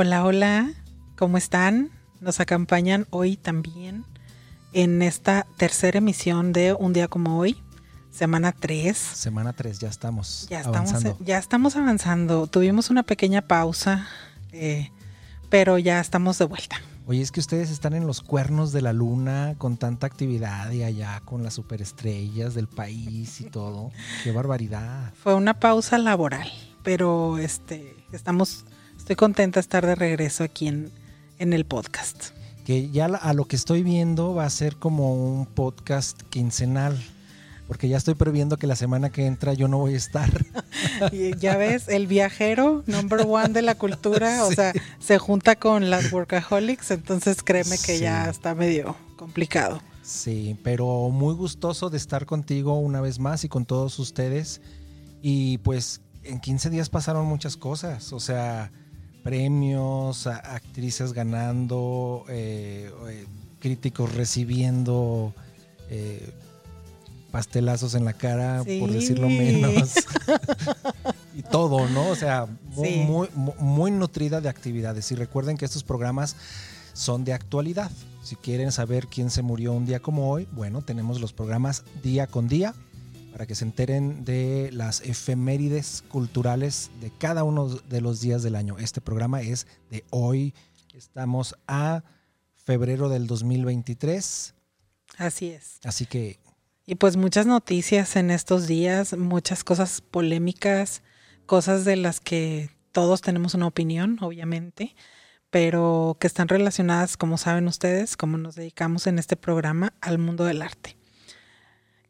Hola, hola, ¿cómo están? Nos acompañan hoy también en esta tercera emisión de Un día como hoy, semana 3. Semana 3, ya estamos Ya avanzando. estamos, ya estamos avanzando. Tuvimos una pequeña pausa, eh, pero ya estamos de vuelta. Oye, es que ustedes están en los cuernos de la luna con tanta actividad y allá con las superestrellas del país y todo. Qué barbaridad. Fue una pausa laboral, pero este, estamos, estoy contenta de estar de regreso aquí en, en el podcast. Que ya a lo que estoy viendo va a ser como un podcast quincenal. Porque ya estoy previendo que la semana que entra yo no voy a estar. Ya ves, el viajero number one de la cultura, o sea, se junta con las workaholics, entonces créeme que Sí. ya está medio complicado. Sí, pero muy gustoso de estar contigo una vez más y con todos ustedes. Y pues en 15 días pasaron muchas cosas, o sea, premios, actrices ganando, eh, eh, críticos recibiendo eh, pastelazos en la cara, por Sí. decirlo menos. y todo, ¿no? O sea, muy, Sí. muy, mu- muy nutrida de actividades. Y recuerden que estos programas son de actualidad. Si quieren saber quién se murió un día como hoy, bueno, tenemos los programas día con día para que se enteren de las efemérides culturales de cada uno de los días del año. Este programa es de hoy. Estamos a febrero del 2023. Así es. Así que Y pues muchas noticias en estos días, muchas cosas polémicas, cosas de las que todos tenemos una opinión, obviamente, pero que están relacionadas, como saben ustedes, como nos dedicamos en este programa, al mundo del arte.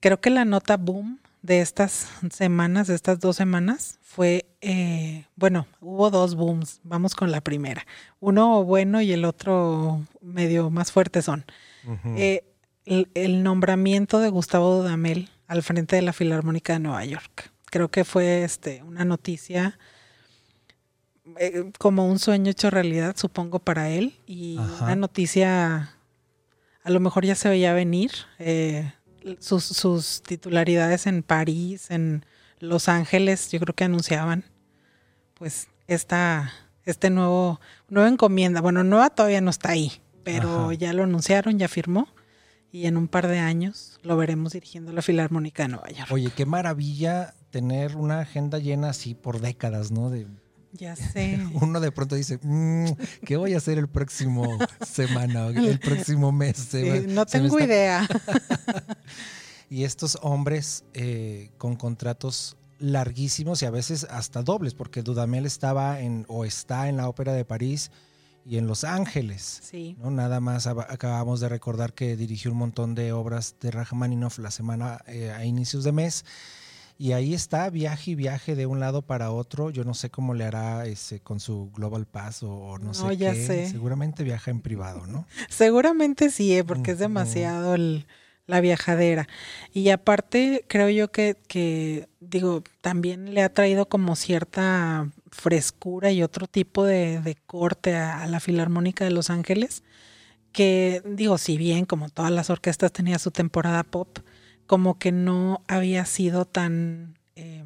Creo que la nota boom de estas semanas, de estas dos semanas, fue, eh, bueno, hubo dos booms, vamos con la primera. Uno bueno y el otro medio más fuerte son. Eh, el, el nombramiento de Gustavo Dudamel al frente de la Filarmónica de Nueva York. Creo que fue este, una noticia eh, como un sueño hecho realidad, supongo, para él. Y Ajá. una noticia, a lo mejor ya se veía venir. eh, sus, sus titularidades en París, en Los Ángeles, yo creo que anunciaban pues esta, este nuevo, nueva encomienda. Bueno, nueva todavía no está ahí, pero Ajá. ya lo anunciaron, ya firmó. Y en un par de años lo veremos dirigiendo la Filarmónica de Nueva York. Oye, qué maravilla tener una agenda llena así por décadas, ¿no? De, Ya sé. uno de pronto dice, "Mm, ¿qué voy a hacer el próximo semana, o el próximo mes? Sí, no tengo idea. Y estos hombres eh, con contratos larguísimos y a veces hasta dobles, porque Dudamel estaba en o está en la Ópera de París y en Los Ángeles. Sí. ¿no? Nada más ab- acabamos de recordar que dirigió un montón de obras de Rachmaninoff la semana eh, a inicios de mes. Y ahí está, viaje y viaje de un lado para otro. Yo no sé cómo le hará ese, con su Global Pass o, o no, No, sé ya qué. sé. Seguramente viaja en privado, ¿no? Seguramente sí, eh, porque es demasiado el- la viajadera. Y aparte, creo yo que, que, digo, también le ha traído como cierta frescura y otro tipo de, de corte a, a la Filarmónica de Los Ángeles, que, digo, si bien como todas las orquestas tenía su temporada pop, como que no había sido tan, eh,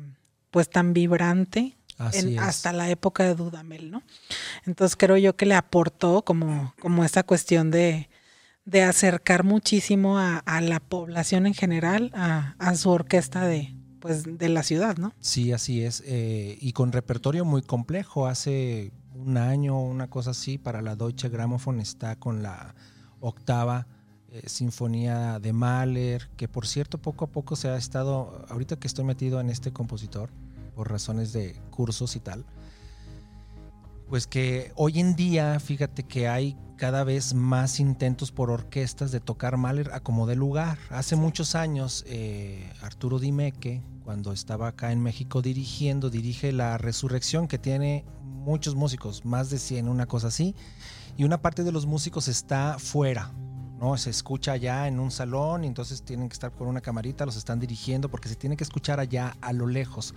pues tan vibrante en- hasta la época de Dudamel, ¿no? Entonces creo yo que le aportó como, como esta cuestión de, de acercar muchísimo a, a la población en general a, a su orquesta de, pues, de la ciudad, ¿no? Sí, así es. eh, y con repertorio muy complejo. Hace un año, una cosa así, para la Deutsche Grammophon está con la octava eh, sinfonía de Mahler, que por cierto poco a poco se ha estado, ahorita que estoy metido en este compositor, por razones de cursos y tal, pues que hoy en día, fíjate que hay cada vez más intentos por orquestas de tocar Mahler a como de lugar. Hace muchos años, eh, Arturo Dimeque, cuando estaba acá en México dirigiendo, dirige La Resurrección, que tiene muchos músicos, más de 100, una cosa así, y una parte de los músicos está fuera, ¿no? Se escucha allá en un salón y entonces tienen que estar con una camarita, los están dirigiendo porque se tiene que escuchar allá a lo lejos.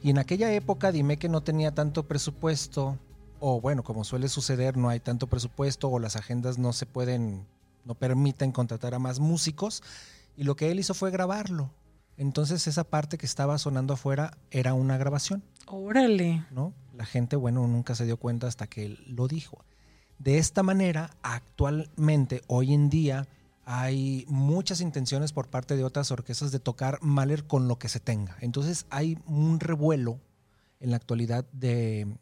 Y en aquella época dime que no tenía tanto presupuesto, o bueno, como suele suceder, no hay tanto presupuesto o las agendas no se pueden, no permiten contratar a más músicos. Y lo que él hizo fue grabarlo. Entonces esa parte que estaba sonando afuera era una grabación, Órale. ¿no? la gente, bueno, nunca se dio cuenta hasta que él lo dijo. De esta manera, actualmente, hoy en día, hay muchas intenciones por parte de otras orquestas de tocar Mahler con lo que se tenga. Entonces hay un revuelo en la actualidad de,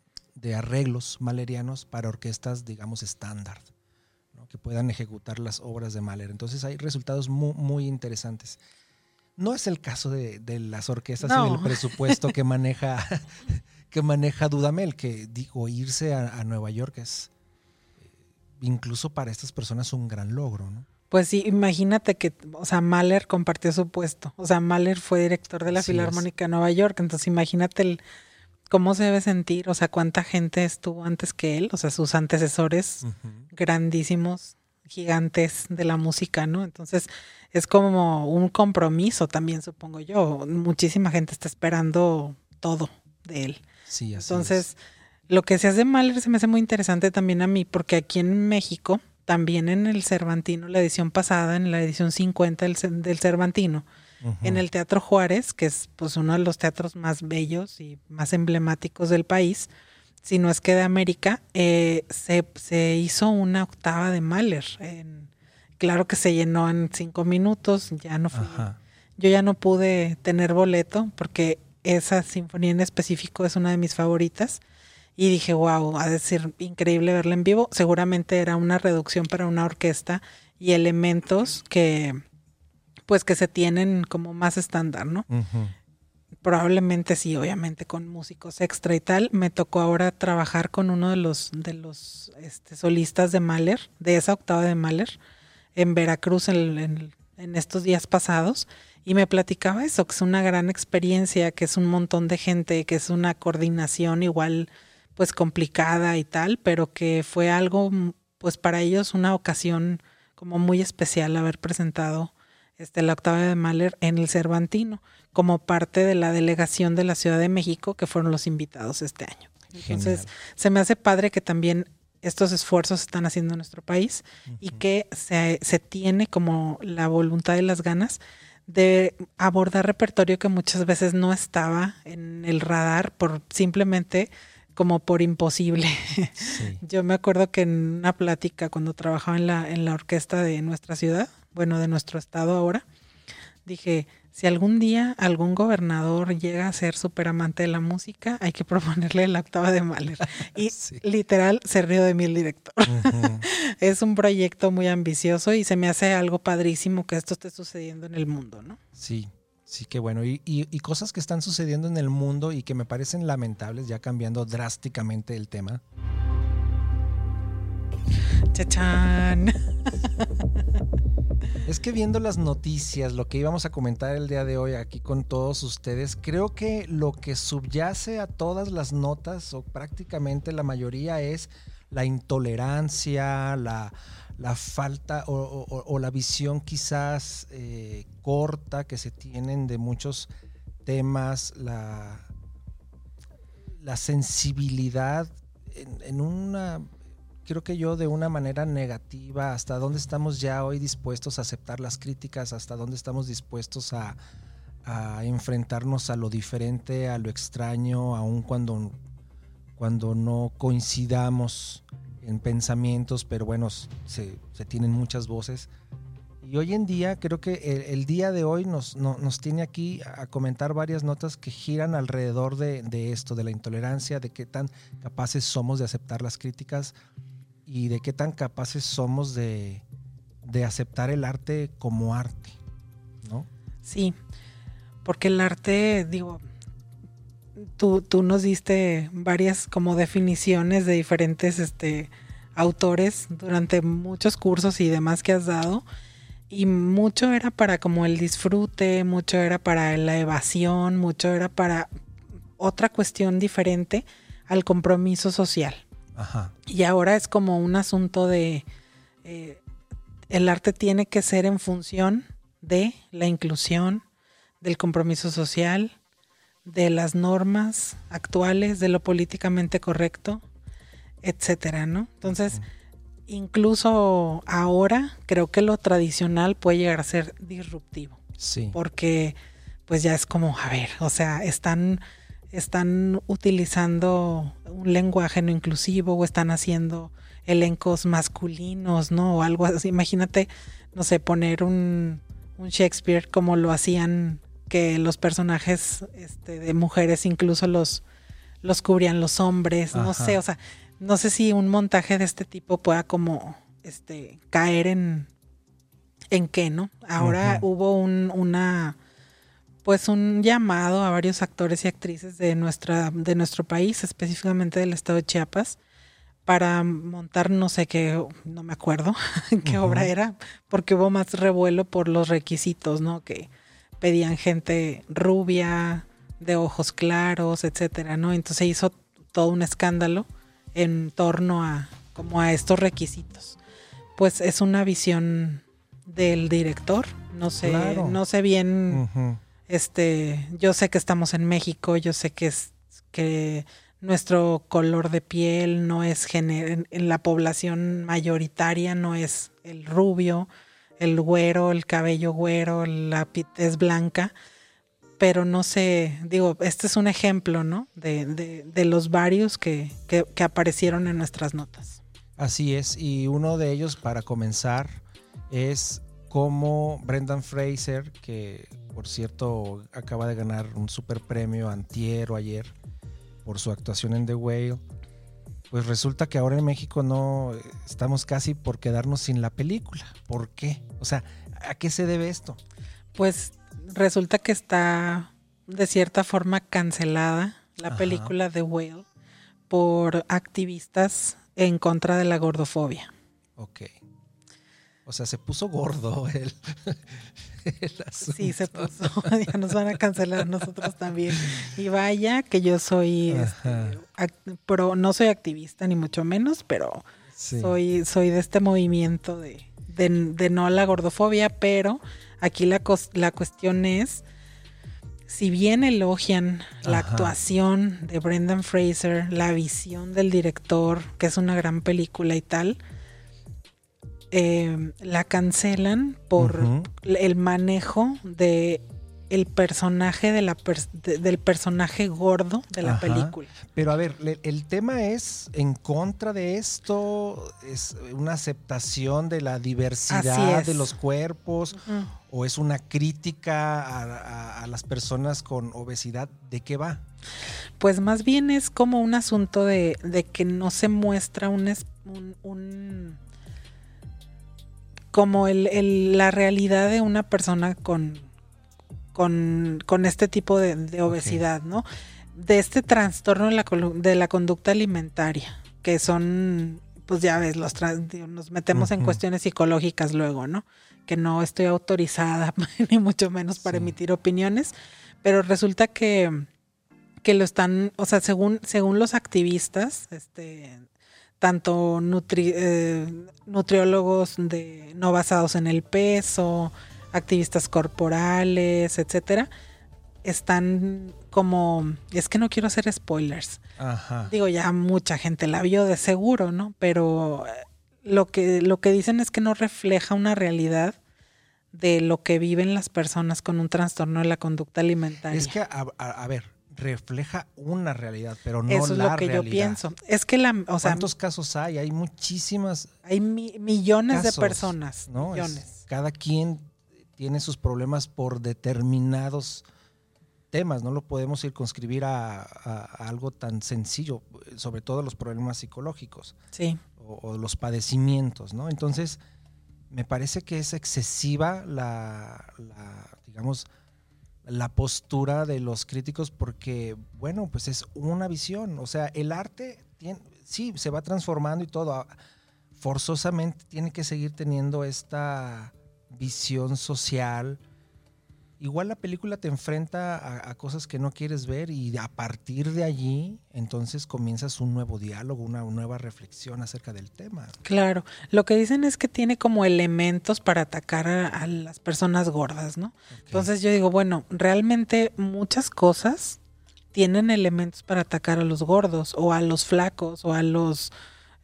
arreglos malerianos para orquestas, digamos, estándar, que puedan ejecutar las obras de Mahler. Entonces hay resultados muy, interesantes. No es el caso de, las orquestas y el presupuesto que maneja, que maneja Dudamel, que digo, irse a, a Nueva York es incluso para estas personas un gran logro, ¿no? Pues sí, imagínate que, o sea, Mahler compartió su puesto. O sea, Mahler fue director de la Filarmónica de Nueva York. Entonces, imagínate el, cómo se debe sentir, o sea, cuánta gente estuvo antes que él, o sea, sus antecesores grandísimos, gigantes de la música, ¿no? Entonces, es como un compromiso también, supongo yo. Muchísima gente está esperando todo de él. Sí, así Entonces, lo que se hace Mahler se me hace muy interesante también a mí, porque aquí en México también en el Cervantino, la edición pasada, en la edición 50 del, Cervantino, en el Teatro Juárez, que es pues uno de los teatros más bellos y más emblemáticos del país, si no es que de América, eh, se, hizo una octava de Mahler. claro que se llenó en cinco minutos, ya no fui, yo ya no pude tener boleto porque esa sinfonía en específico es una de mis favoritas y dije, wow, ha de ser increíble verla en vivo. Seguramente era una reducción para una orquesta y elementos que, pues, que se tienen como más estándar, ¿no? Probablemente sí, obviamente con músicos extra y tal. Me tocó ahora trabajar con uno de los, de los este, solistas de Mahler, de esa octava de Mahler, en Veracruz en, en estos días pasados. Y me platicaba eso, que es una gran experiencia, que es un montón de gente, que es una coordinación igual pues complicada y tal, pero que fue algo, mm, pues para ellos una ocasión como muy especial haber presentado este, la octava de Mahler en el Cervantino, como parte de la delegación de la Ciudad de México, que fueron los invitados este año. Entonces, se me hace padre que también estos esfuerzos se están haciendo en nuestro país y que se, se tiene como la voluntad y las ganas de abordar repertorio que muchas veces no estaba en el radar por simplemente como por imposible. Yo me acuerdo que en una plática cuando trabajaba en la, en la orquesta de nuestra ciudad, bueno, de nuestro estado ahora, dije, si algún día algún gobernador llega a ser súper amante de la música, hay que proponerle la octava de Mahler. Y literal se rió de mí el director. es un proyecto muy ambicioso y se me hace algo padrísimo que esto esté sucediendo en el mundo, ¿no? Sí, Sí, qué bueno. Y, cosas que están sucediendo en el mundo y que me parecen lamentables, ya cambiando drásticamente el tema. Chachán. Es que viendo las noticias, lo que íbamos a comentar el día de hoy aquí con todos ustedes, creo que lo que subyace a todas las notas, o prácticamente la mayoría, es la intolerancia, la, la falta o, la visión quizás eh, corta que se tienen de muchos temas, la, la sensibilidad en, una, creo que yo de una manera negativa, hasta dónde estamos ya hoy dispuestos a aceptar las críticas, hasta dónde estamos dispuestos a, enfrentarnos a lo diferente, a lo extraño, aun cuando, cuando no coincidamos en pensamientos, pero bueno, se, tienen muchas voces. Y hoy en día, creo que el, día de hoy nos, nos, tiene aquí a comentar varias notas que giran alrededor de, esto, de la intolerancia, de qué tan capaces somos de aceptar las críticas y de qué tan capaces somos de, de aceptar el arte como arte, ¿no? Sí, porque el arte, digo, tú, tú nos diste varias como definiciones de diferentes este, autores durante muchos cursos y demás que has dado. Y mucho era para como el disfrute, mucho era para la evasión, mucho era para otra cuestión diferente al compromiso social. Y ahora es como un asunto de eh, el arte tiene que ser en función de la inclusión, del compromiso social, de las normas actuales, de lo políticamente correcto, etcétera, ¿no? Entonces, incluso ahora creo que lo tradicional puede llegar a ser disruptivo. Sí. Porque pues ya es como, a ver, o sea, están están utilizando un lenguaje no inclusivo o están haciendo elencos masculinos, ¿no? O algo así. Imagínate, no sé, poner un, un Shakespeare como lo hacían que los personajes este, de mujeres incluso los, los cubrían los hombres, no sé, o sea, no sé si un montaje de este tipo pueda como este caer en en qué, ¿no? Ahora hubo un, una pues un llamado a varios actores y actrices de nuestra de nuestro país, específicamente del estado de Chiapas, para montar no sé qué, no me acuerdo qué obra era, porque hubo más revuelo por los requisitos, ¿no? Que pedían gente rubia, de ojos claros, etcétera, ¿no? Entonces hizo todo un escándalo en torno a como a estos requisitos. Pues es una visión del director, no sé, no sé bien este, yo sé que estamos en México, yo sé que es que nuestro color de piel no es en la población mayoritaria no es el rubio, el güero, el cabello güero, la es blanca, pero no sé, digo, este es un ejemplo, ¿no? De, de, los varios que, que, aparecieron en nuestras notas. Así es, y uno de ellos, para comenzar, es como Brendan Fraser, que por cierto acaba de ganar un super premio antier o ayer por su actuación en The Whale, pues resulta que ahora en México no estamos casi por quedarnos sin la película. ¿Por qué? O sea, ¿a qué se debe esto? Pues resulta que está de cierta forma cancelada la película The Whale por activistas en contra de la gordofobia. Ok. O sea, se puso gordo el, Sí, se puso. ya nos van a cancelar nosotros también. Y vaya que yo soy, este, no soy activista ni mucho menos, pero soy, soy de este movimiento de, de, no la gordofobia, pero aquí la, la cuestión es, si bien elogian la actuación de Brendan Fraser, la visión del director, que es una gran película y tal, eh, la cancelan por el manejo de el personaje de la del personaje gordo de la película. Pero a ver, el tema es en contra de esto, es una aceptación de la diversidad de los cuerpos o es una crítica a, las personas con obesidad. ¿De qué va? Pues más bien es como un asunto de, que no se muestra un, un como el, la realidad de una persona con, con, este tipo de, obesidad, ¿no? De este trastorno de la, de la conducta alimentaria, que son, pues ya ves, los nos metemos en cuestiones psicológicas luego, ¿no? Que no estoy autorizada, ni mucho menos para emitir opiniones, pero resulta que, que lo están, o sea, según, según los activistas, este, tanto eh, nutriólogos de, no basados en el peso, activistas corporales, etcétera, están como, es que no quiero hacer spoilers. Digo, ya mucha gente la vio de seguro, ¿no? Pero eh, lo que, lo que dicen es que no refleja una realidad de lo que viven las personas con un trastorno de la conducta alimentaria. Es que, a ver, refleja una realidad, pero no Eso es lo que yo pienso. Es que la, o sea, ¿cuántos casos hay? Hay muchísimas. Hay millones de personas. ¿no? Millones. cada quien tiene sus problemas por determinados temas. No lo podemos circunscribir a, a, algo tan sencillo, sobre todo los problemas psicológicos. Sí. O, o los padecimientos, ¿no? Entonces, me parece que es excesiva la, la digamos, la postura de los críticos porque, bueno, pues es una visión. O sea, el arte sí se va transformando y todo. Forzosamente tiene que seguir teniendo esta visión social igual la película te enfrenta a, cosas que no quieres ver y a partir de allí entonces comienzas un nuevo diálogo, una, nueva reflexión acerca del tema. Claro, lo que dicen es que tiene como elementos para atacar a, las personas gordas, ¿no? Entonces yo digo, bueno, realmente muchas cosas tienen elementos para atacar a los gordos o a los flacos o a los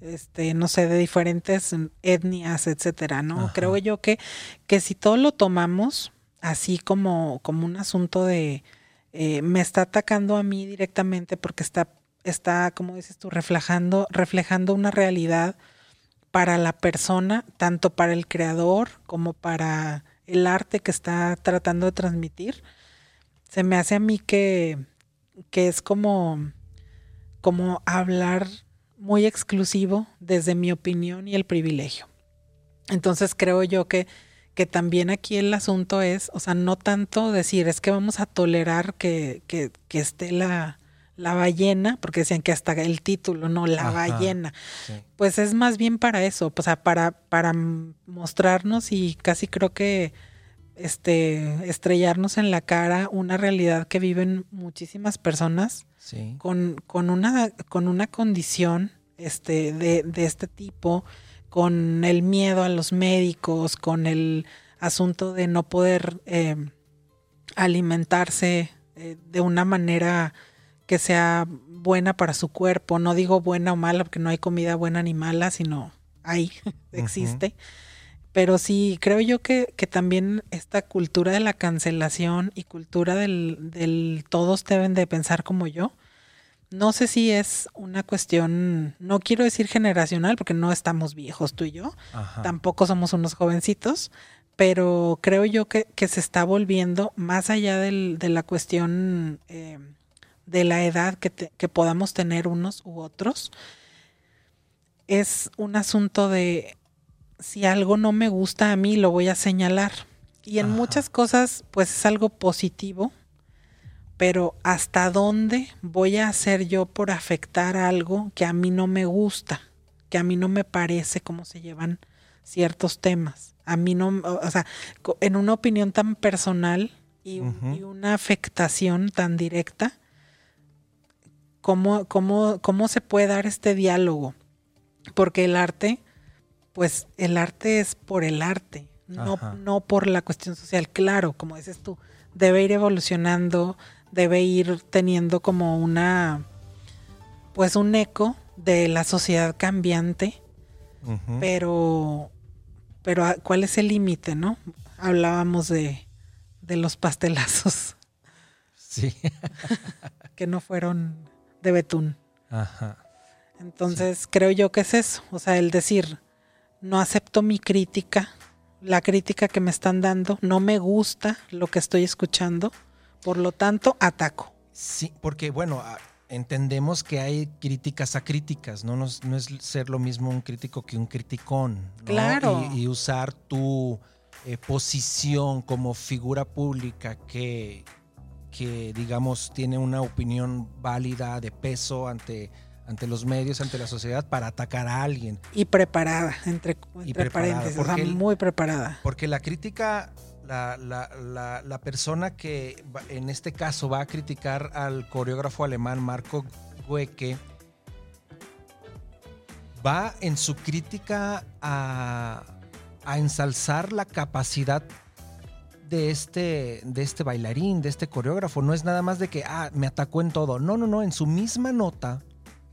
este, no sé, de diferentes etnias, etcétera, ¿no? Creo yo que, que si todo lo tomamos así como, como un asunto de eh, me está atacando a mí directamente porque está, está, como dices tú, reflejando, reflejando una realidad para la persona, tanto para el creador como para el arte que está tratando de transmitir. Se me hace a mí que, que es como, como hablar muy exclusivo desde mi opinión y el privilegio. Entonces creo yo que, que también aquí el asunto es, o sea, no tanto decir es que vamos a tolerar que, que, que esté la, la ballena, porque decían que hasta el título, no, la ballena. Pues es más bien para eso, o sea, para, para mostrarnos y casi creo que este estrellarnos en la cara una realidad que viven muchísimas personas con, con, una, con una condición este, de, de este tipo, con el miedo a los médicos, con el asunto de no poder eh, alimentarse eh, de una manera que sea buena para su cuerpo. No digo buena o mala, porque no hay comida buena ni mala, sino hay, existe. Pero sí, creo yo que, que, también esta cultura de la cancelación y cultura del, del todos deben de pensar como yo, no sé si es una cuestión, no quiero decir generacional, porque no estamos viejos tú y yo, tampoco somos unos jovencitos, pero creo yo que, que se está volviendo más allá del, de la cuestión eh, de la edad que, que podamos tener unos u otros, es un asunto de si algo no me gusta a mí, lo voy a señalar. Y en muchas cosas, pues es algo positivo, pero ¿hasta dónde voy a hacer yo por afectar algo que a mí no me gusta, que a mí no me parece cómo se llevan ciertos temas? A mí no, o sea, en una opinión tan personal y, y una afectación tan directa, cómo, cómo, cómo se puede dar este diálogo. Porque el arte, pues el arte es por el arte, no, no por la cuestión social. Claro, como dices tú, debe ir evolucionando, debe ir teniendo como una, pues un eco de la sociedad cambiante, pero, pero ah, ¿cuál es el límite, no? Hablábamos de, de los pastelazos. Sí. que no fueron de betún. Ajá. Entonces creo yo que es eso, o sea, el decir, no acepto mi crítica, la crítica que me están dando, no me gusta lo que estoy escuchando, por lo tanto, ataco. Sí, porque bueno, entendemos que hay críticas a críticas, ¿no? No, es, ser lo mismo un crítico que un criticón. Claro. Y, usar tu eh, posición como figura pública que, que digamos tiene una opinión válida de peso ante, ante los medios, ante la sociedad para atacar a alguien. Y preparada, entre, paréntesis, muy preparada. Porque la crítica, la, la, la, persona que en este caso va a criticar al coreógrafo alemán Marco Goecke, va en su crítica a, a ensalzar la capacidad de este, de este bailarín, de este coreógrafo. No es nada más de que, ah, me atacó en todo. No, no, no. En su misma nota,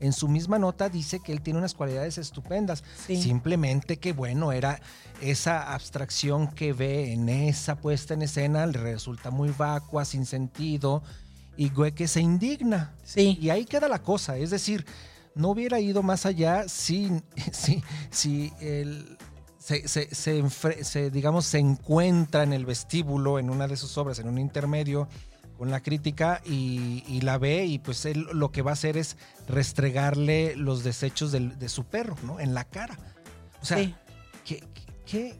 en su misma nota dice que él tiene unas cualidades estupendas. Simplemente que, bueno, era esa abstracción que ve en esa puesta en escena, le resulta muy vacua, sin sentido, y que se indigna. Sí. Y ahí queda la cosa. Es decir, no hubiera ido más allá si, si, si el se, digamos, se encuentra en el vestíbulo, en una de sus obras, en un intermedio, con la crítica y, la ve y pues él lo que va a hacer es restregarle los desechos de su perro, ¿no? En la cara. O sea, ¿qué,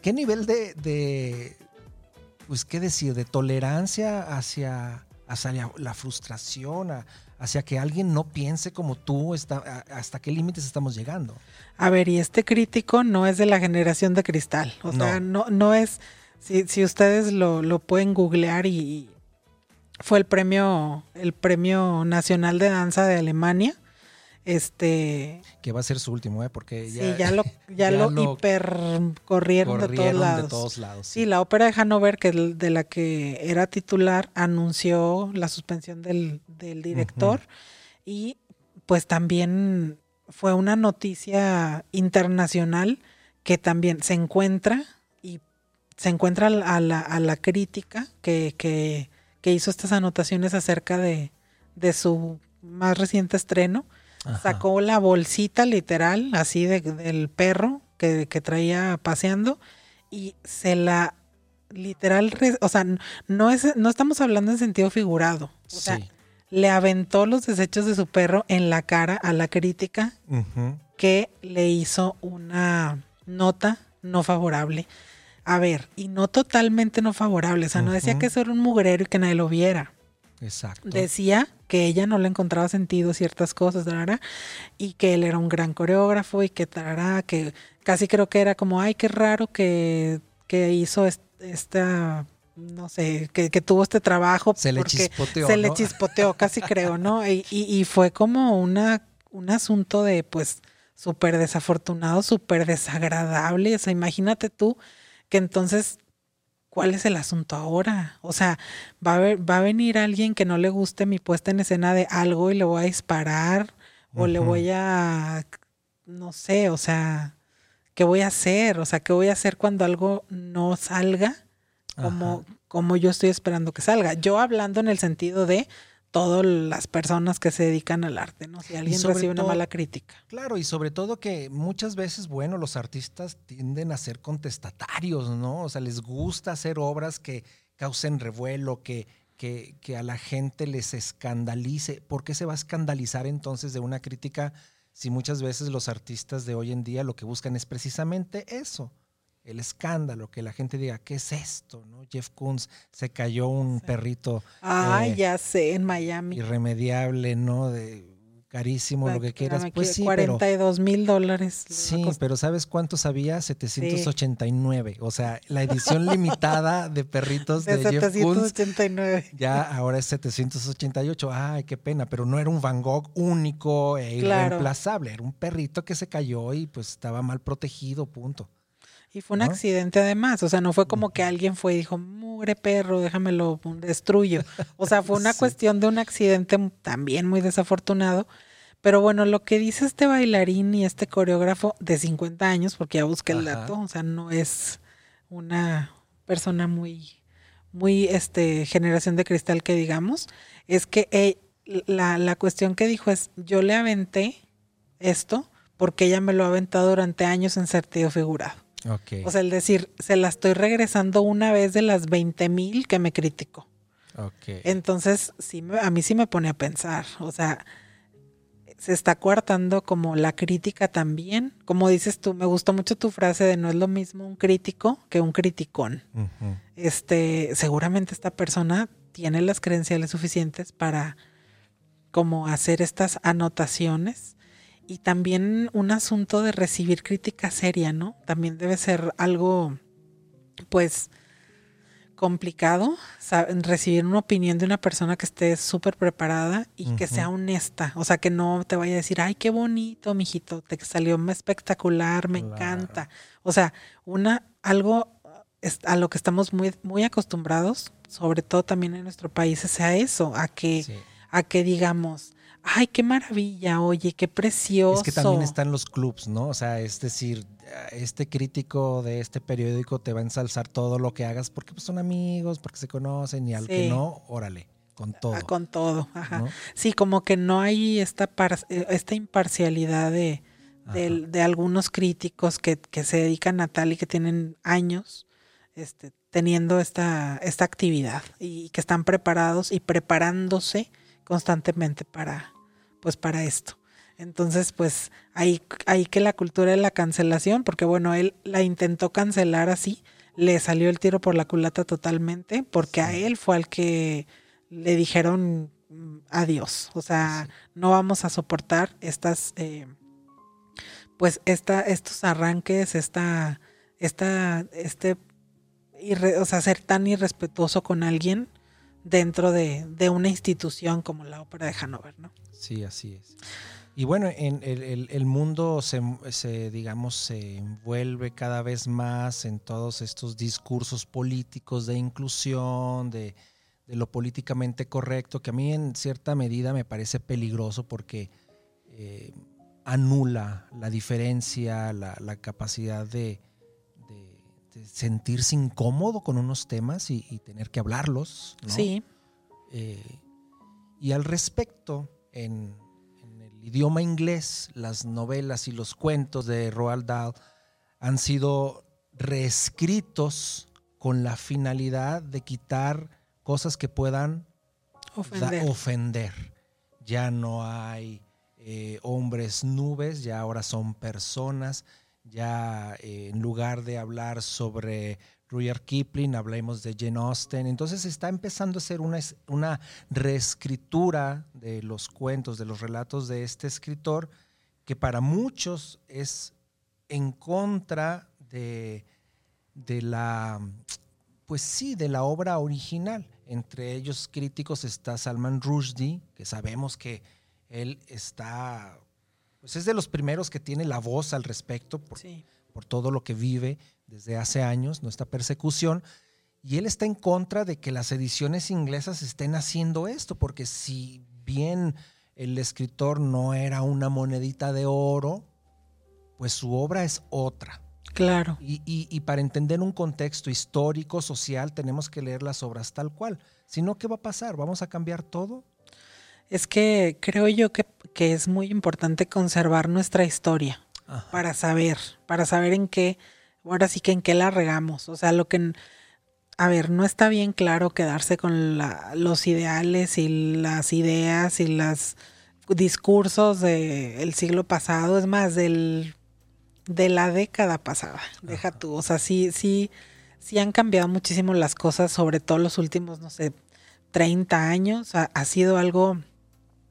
qué, nivel de, pues, ¿qué decir? De tolerancia hacia, hacia la, frustración, hacia que alguien no piense como tú, está, hasta qué límites estamos llegando. A ver, y este crítico no es de la generación de cristal. O sea, no, no es. Si, si ustedes lo, lo, pueden googlear y fue el premio, el premio nacional de danza de Alemania. Este. Que va a ser su último, ¿eh? Porque ya. Sí, ya lo, ya, lo, hipercorrieron de todos lados. De todos lados sí. la ópera de Hanover, que de la que era titular, anunció la suspensión del, del director. Y pues también fue una noticia internacional que también se encuentra y se encuentra a la, a la crítica que, que, que hizo estas anotaciones acerca de, de su más reciente estreno. Sacó la bolsita literal, así de, del perro que, que traía paseando y se la literal, o sea, no es, no estamos hablando en sentido figurado. O sea, le aventó los desechos de su perro en la cara a la crítica que le hizo una nota no favorable. A ver, y no totalmente no favorable. O sea, no decía que eso era un mugrero y que nadie lo viera. Exacto. Decía que ella no le encontraba sentido ciertas cosas, y que él era un gran coreógrafo y que que casi creo que era como, ay, qué raro que, que hizo esta no sé, que, tuvo este trabajo. Se le chispoteó. Se le chispoteó, casi creo, ¿no? Y, y, fue como una, un asunto de, pues, súper desafortunado, súper desagradable. O sea, imagínate tú que entonces, ¿cuál es el asunto ahora? O sea, va a, va a venir alguien que no le guste mi puesta en escena de algo y le voy a disparar o le voy a, no sé, o sea, ¿qué voy a hacer? O sea, ¿qué voy a hacer cuando algo no salga? como, como yo estoy esperando que salga. Yo hablando en el sentido de todas las personas que se dedican al arte, ¿no? Si alguien recibe una mala crítica. Claro, y sobre todo que muchas veces, bueno, los artistas tienden a ser contestatarios, ¿no? O sea, les gusta hacer obras que causen revuelo, que, que, que a la gente les escandalice. ¿Por qué se va a escandalizar entonces de una crítica si muchas veces los artistas de hoy en día lo que buscan es precisamente eso? El escándalo, que la gente diga, ¿qué es esto? ¿no? Jeff Koons se cayó un perrito. Ah, ya sé, en Miami. Irremediable, ¿no? De carísimo, lo que quieras. Pues sí, 42 mil dólares. Sí, pero ¿sabes cuántos había? 789. O sea, la edición limitada de perritos de, de Jeff Koons. Ya ahora es 788. Ay, qué pena, pero no era un Van Gogh único e irreemplazable. Era un perrito que se cayó y pues estaba mal protegido, punto. Y fue un accidente además, o sea, no fue como que alguien fue y dijo, mugre perro, déjamelo, destruyo. O sea, fue una cuestión de un accidente también muy desafortunado. Pero bueno, lo que dice este bailarín y este coreógrafo de 50 años, porque ya busqué el dato, o sea, no es una persona muy, muy, este, generación de cristal que digamos, es que eh, la, la cuestión que dijo es, yo le aventé esto porque ella me lo ha aventado durante años en sentido figurado. O sea, el decir, se la estoy regresando una vez de las 20 mil que me criticó. Entonces, sí, a mí sí me pone a pensar. O sea, se está coartando como la crítica también. Como dices tú, me gustó mucho tu frase de no es lo mismo un crítico que un criticón. Este, seguramente esta persona tiene las credenciales suficientes para como hacer estas anotaciones y también un asunto de recibir crítica seria, ¿no? También debe ser algo, pues, complicado recibir una opinión de una persona que esté súper preparada y que sea honesta. O sea, que no te vaya a decir, ay, qué bonito, mijito, te salió espectacular, me encanta. O sea, una, algo a lo que estamos muy, muy acostumbrados, sobre todo también en nuestro país, sea eso, a que, a que digamos, ay, qué maravilla, oye, qué precioso. Es que también están los clubs, ¿no? O sea, es decir, este crítico de este periódico te va a ensalzar todo lo que hagas porque pues, son amigos, porque se conocen y al que no, órale, con todo. Ah, con todo, ajá. Sí, como que no hay esta, eh, esta imparcialidad de, de, algunos críticos que, que, se dedican a tal y que tienen años este, teniendo esta, esta actividad y que están preparados y preparándose constantemente para, pues para esto. Entonces, pues ahí, ahí que la cultura de la cancelación, porque bueno, él la intentó cancelar así, le salió el tiro por la culata totalmente, porque a él fue al que le dijeron mm, adiós. O sea, no vamos a soportar estas, eh, pues esta, estos arranques, esta, esta, este, o sea, ser tan irrespetuoso con alguien dentro de, de una institución como la ópera de Hanover, ¿no? Sí, así es. Y bueno, en el, mundo se, digamos, se envuelve cada vez más en todos estos discursos políticos de inclusión, de, lo políticamente correcto, que a mí en cierta medida me parece peligroso porque eh, anula la diferencia, la, capacidad de, sentirse incómodo con unos temas y, tener que hablarlos. Sí Eh, y al respecto, en, el idioma inglés, las novelas y los cuentos de Roald Dahl han sido reescritos con la finalidad de quitar cosas que puedan ofender. Ya no hay eh, hombres nubes, ya ahora son personas, ya eh, en lugar de hablar sobre Rudyard Kipling, hablemos de Jane Austen. Entonces está empezando a ser una, una reescritura de los cuentos, de los relatos de este escritor, que para muchos es en contra de, de la, pues sí, de la obra original. Entre ellos críticos está Salman Rushdie, que sabemos que él está, pues es de los primeros que tiene la voz al respecto por, por todo lo que vive desde hace años, nuestra persecución, y él está en contra de que las ediciones inglesas estén haciendo esto, porque si bien el escritor no era una monedita de oro, pues su obra es otra. Claro. Y, y, para entender un contexto histórico, social, tenemos que leer las obras tal cual. Si no, ¿qué va a pasar? ¿Vamos a cambiar todo? Es que creo yo que, que es muy importante conservar nuestra historia para saber, para saber en qué, ahora sí que en qué la regamos. O sea, lo que, a ver, no está bien claro quedarse con los ideales y las ideas y los discursos del siglo pasado, es más, del, de la década pasada, deja tú. O sea, sí, sí, sí han cambiado muchísimo las cosas, sobre todo los últimos, no sé, 30 años. ha sido algo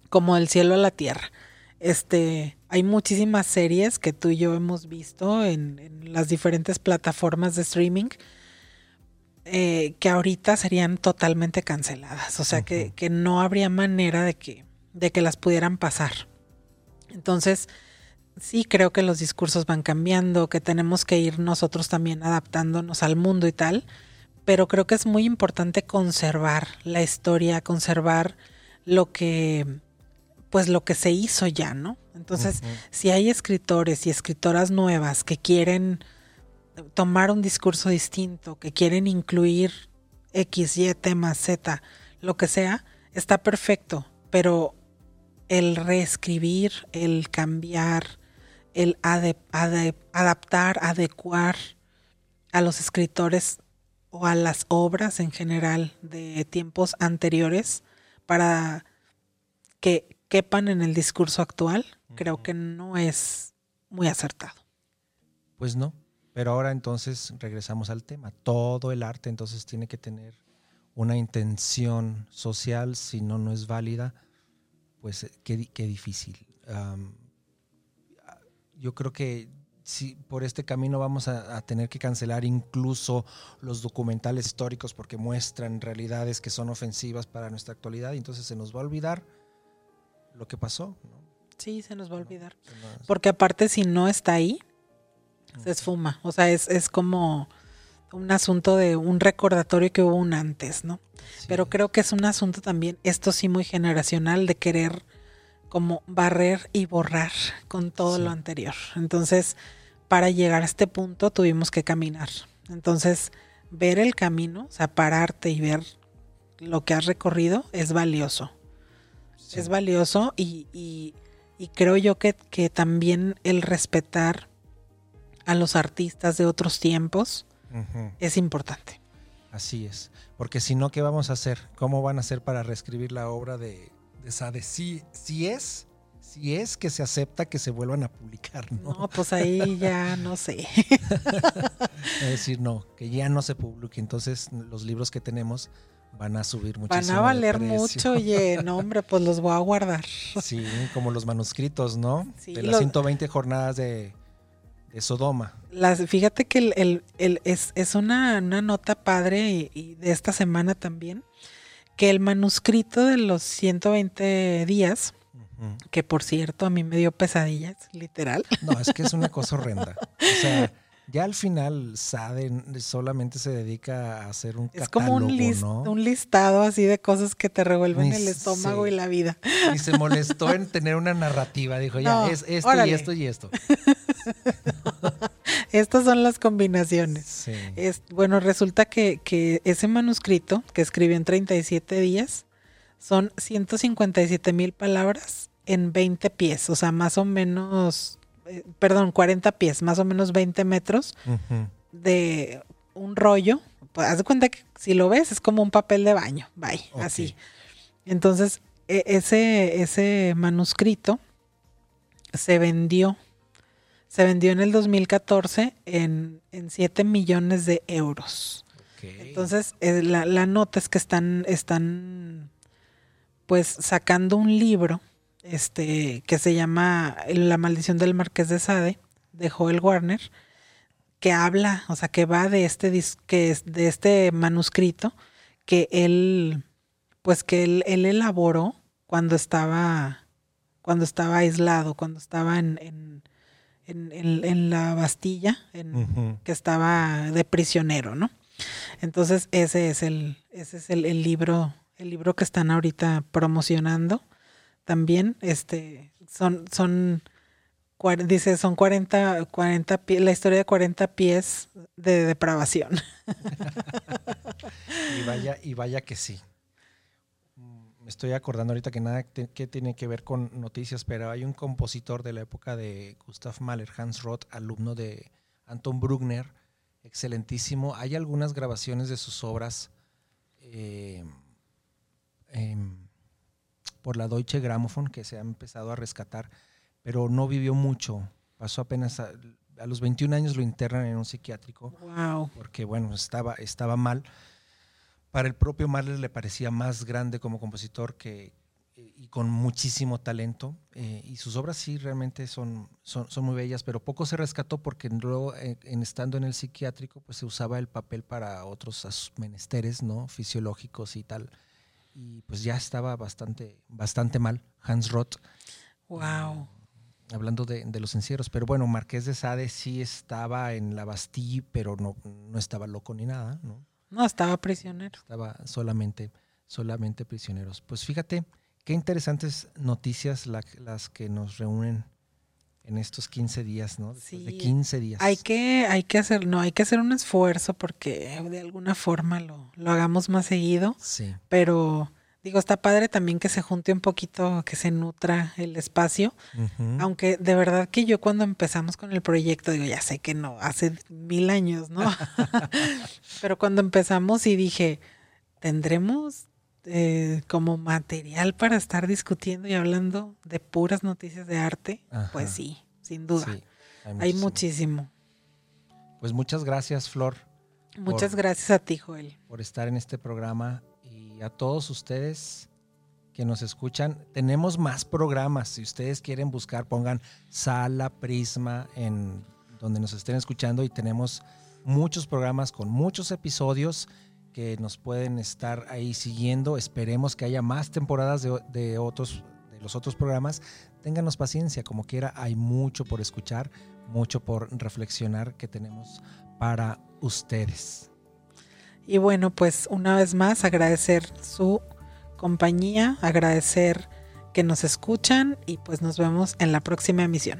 como del cielo a la tierra. Este, hay muchísimas series que tú y yo hemos visto en, las diferentes plataformas de streaming eh, que ahorita serían totalmente canceladas. O sea, que, que, no habría manera de que, de que las pudieran pasar. Entonces, sí creo que los discursos van cambiando, que tenemos que ir nosotros también adaptándonos al mundo y tal, pero creo que es muy importante conservar la historia, conservar lo que pues lo que se hizo ya, ¿no? Entonces, si hay escritores y escritoras nuevas que quieren tomar un discurso distinto, que quieren incluir X, Y, tema, Z, lo que sea, está perfecto, pero el reescribir, el cambiar, el adaptar, adecuar a los escritores o a las obras en general de tiempos anteriores para que quepan en el discurso actual, creo que no es muy acertado. Pues no, pero ahora entonces regresamos al tema. Todo el arte entonces tiene que tener una intención social, si no, no es válida, pues eh, qué, difícil. yo creo que si por este camino vamos a, tener que cancelar incluso los documentales históricos porque muestran realidades que son ofensivas para nuestra actualidad y entonces se nos va a olvidar lo que pasó. Sí, se nos va a olvidar. Porque aparte si no está ahí, se esfuma. O sea, es, es como un asunto de un recordatorio que hubo un antes, ¿no? Pero creo que es un asunto también, esto sí muy generacional, de querer como barrer y borrar con todo lo anterior. Entonces, para llegar a este punto tuvimos que caminar. Entonces, ver el camino, o sea, pararte y ver lo que has recorrido es valioso es valioso y, creo yo que, también el respetar a los artistas de otros tiempos es importante. Así es, porque si no, ¿qué vamos a hacer? ¿Cómo van a hacer para reescribir la obra de, de Sade? Si, si es si es que se acepta que se vuelvan a publicar, ¿no? No, pues ahí ya no sé. es decir, no, que ya no se publique. Entonces, los libros que tenemos van a subir muchísimo. Van a valer mucho, oye, no, hombre, pues los voy a guardar. Sí, como los manuscritos, ¿no? de las 120 jornadas de, Sodoma. Las, fíjate que el, el, es, es una, nota padre y, de esta semana también, que el manuscrito de los 120 días, que por cierto a mí me dio pesadillas, literal. No, es que es una cosa horrenda. O sea ya al final Sade solamente se dedica a hacer un es como un, un listado así de cosas que te revuelven el estómago y la vida. Y se molestó en tener una narrativa. Dijo, ya, es esto y esto y esto. Estas son las combinaciones. Es, bueno, resulta que, que, ese manuscrito que escribió en 37 días son 157 mil palabras en 20 pies, o sea, más o menos, perdón, 40 pies, más o menos 20 metros de un rollo. Pues, haz de cuenta que si lo ves es como un papel de baño, bye, así. Entonces, e, ese, ese manuscrito se vendió, se vendió en el 2014 en, en 7 millones de euros. Entonces, eh, la, la, nota es que están, están pues sacando un libro este, que se llama La maldición del Marqués de Sade, de Joel Warner, que habla, o sea, que va de este, que de este manuscrito que él, pues que él, elaboró cuando estaba, cuando estaba aislado, cuando estaba en, en, en, la Bastilla, que estaba de prisionero, ¿no? Entonces ese es el, ese es el, libro, el libro que están ahorita promocionando. También, este, son, son, dice, son 40, 40 pies, la historia de 40 pies de depravación. y vaya, y vaya que sí. Me estoy acordando ahorita que nada que tiene que ver con noticias, pero hay un compositor de la época de Gustav Mahler, Hans Roth, alumno de Anton Bruckner, excelentísimo. Hay algunas grabaciones de sus obras eh, em, por la Deutsche Grammophon que se ha empezado a rescatar, pero no vivió mucho. Pasó apenas a, los 21 años lo internan en un psiquiátrico. Wow. Porque bueno, estaba, estaba mal. Para el propio Mahler le parecía más grande como compositor que, y con muchísimo talento. Eh, y sus obras sí realmente son, son, son, muy bellas, pero poco se rescató porque luego, eh, en, estando en el psiquiátrico, pues se usaba el papel para otros menesteres ¿no? fisiológicos y tal. Y pues ya estaba bastante, bastante mal, Hans Roth. Wow. Eh, hablando de, de, los encierros. Pero bueno, Marqués de Sade sí estaba en la Bastille, pero no, no estaba loco ni nada, ¿no? No, estaba prisionero. Estaba solamente, solamente prisioneros. Pues fíjate, Qué interesantes noticias las que nos reúnen en estos 15 días, ¿no? sí. De 15 días. Hay que, hay que hacer, no, hay que hacer un esfuerzo porque de alguna forma lo, lo hagamos más seguido. Sí. Pero digo, está padre también que se junte un poquito, que se nutra el espacio. Aunque de verdad que yo cuando empezamos con el proyecto, digo, ya sé que no, hace mil años, ¿no? Pero cuando empezamos y dije, tendremos eh, como material para estar discutiendo y hablando de puras noticias de arte, pues sí, sin duda. hay, muchísimo. Pues muchas gracias, Flor. Muchas gracias a ti, Joel. Por estar en este programa y a todos ustedes que nos escuchan. Tenemos más programas. Si ustedes quieren buscar, pongan Sala Prisma en donde nos estén escuchando y tenemos muchos programas con muchos episodios que nos pueden estar ahí siguiendo. Esperemos que haya más temporadas de, otros, de los otros programas. Ténganos paciencia, como quiera, hay mucho por escuchar, mucho por reflexionar que tenemos para ustedes. Y bueno, pues una vez más agradecer su compañía, agradecer que nos escuchan y pues nos vemos en la próxima emisión.